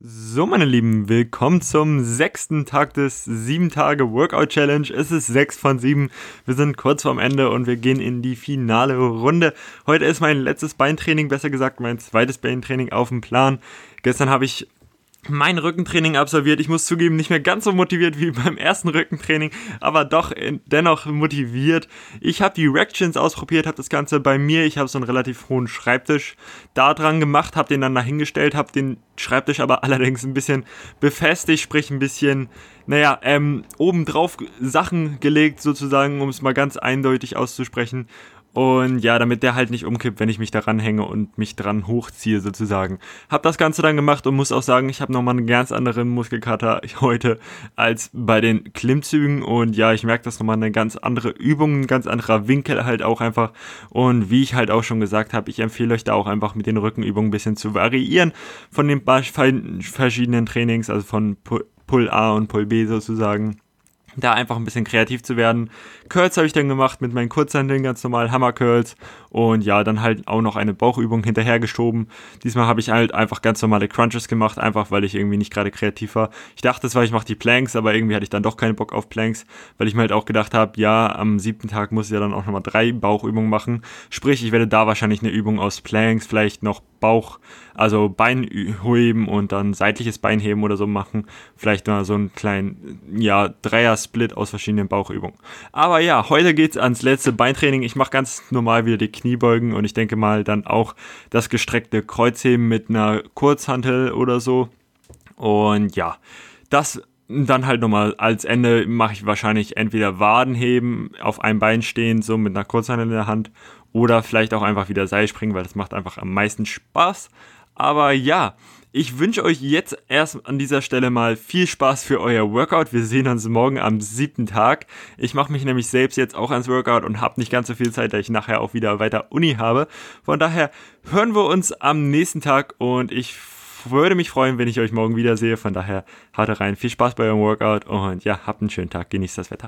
So, meine Lieben, willkommen zum sechsten Tag des 7-Tage-Workout-Challenge. Es ist 6 von 7. Wir sind kurz vorm Ende und wir gehen in die finale Runde. Heute ist mein letztes Beintraining, besser gesagt mein zweites Beintraining auf dem Plan. Gestern habe ich mein Rückentraining absolviert. Ich muss zugeben, nicht mehr ganz so motiviert wie beim ersten Rückentraining, aber doch dennoch motiviert. Ich habe die Reactions ausprobiert, habe das Ganze bei mir, ich habe so einen relativ hohen Schreibtisch da dran gemacht, habe den dann dahingestellt, habe den Schreibtisch aber allerdings ein bisschen befestigt, sprich ein bisschen, naja, ähm, obendrauf Sachen gelegt sozusagen, um es mal ganz eindeutig auszusprechen. Und ja, damit der halt nicht umkippt, wenn ich mich daran hänge und mich dran hochziehe sozusagen. Hab das Ganze dann gemacht und muss auch sagen, ich habe nochmal einen ganz anderen Muskelkater heute als bei den Klimmzügen. Und ja, ich merke das nochmal eine ganz andere Übung, ein ganz anderer Winkel halt auch einfach. Und wie ich halt auch schon gesagt habe, ich empfehle euch da auch einfach mit den Rückenübungen ein bisschen zu variieren von den verschiedenen Trainings, also von Pull A und Pull B sozusagen da einfach ein bisschen kreativ zu werden. Curls habe ich dann gemacht mit meinen Kurzhandeln, ganz normal Hammer Curls und ja, dann halt auch noch eine Bauchübung hinterhergeschoben. Diesmal habe ich halt einfach ganz normale Crunches gemacht, einfach weil ich irgendwie nicht gerade kreativ war. Ich dachte es war, ich mache die Planks, aber irgendwie hatte ich dann doch keinen Bock auf Planks, weil ich mir halt auch gedacht habe, ja, am siebten Tag muss ich ja dann auch nochmal drei Bauchübungen machen. Sprich, ich werde da wahrscheinlich eine Übung aus Planks, vielleicht noch Bauch, also Bein heben und dann seitliches Beinheben oder so machen. Vielleicht mal so einen kleinen, ja, Dreier-Split aus verschiedenen Bauchübungen. Aber ja, heute geht's ans letzte Beintraining. Ich mache ganz normal wieder die Kniebeugen und ich denke mal dann auch das gestreckte Kreuzheben mit einer Kurzhantel oder so. Und ja, das dann halt nochmal als Ende mache ich wahrscheinlich entweder Wadenheben auf einem Bein stehen, so mit einer Kurzhantel in der Hand, oder vielleicht auch einfach wieder Seilspringen, weil das macht einfach am meisten Spaß. Aber ja, ich wünsche euch jetzt erst an dieser Stelle mal viel Spaß für euer Workout. Wir sehen uns morgen am siebten Tag. Ich mache mich nämlich selbst jetzt auch ans Workout und habe nicht ganz so viel Zeit, da ich nachher auch wieder weiter Uni habe. Von daher hören wir uns am nächsten Tag und ich würde mich freuen, wenn ich euch morgen wiedersehe. Von daher haut rein, viel Spaß bei eurem Workout und ja, habt einen schönen Tag, genießt das Wetter.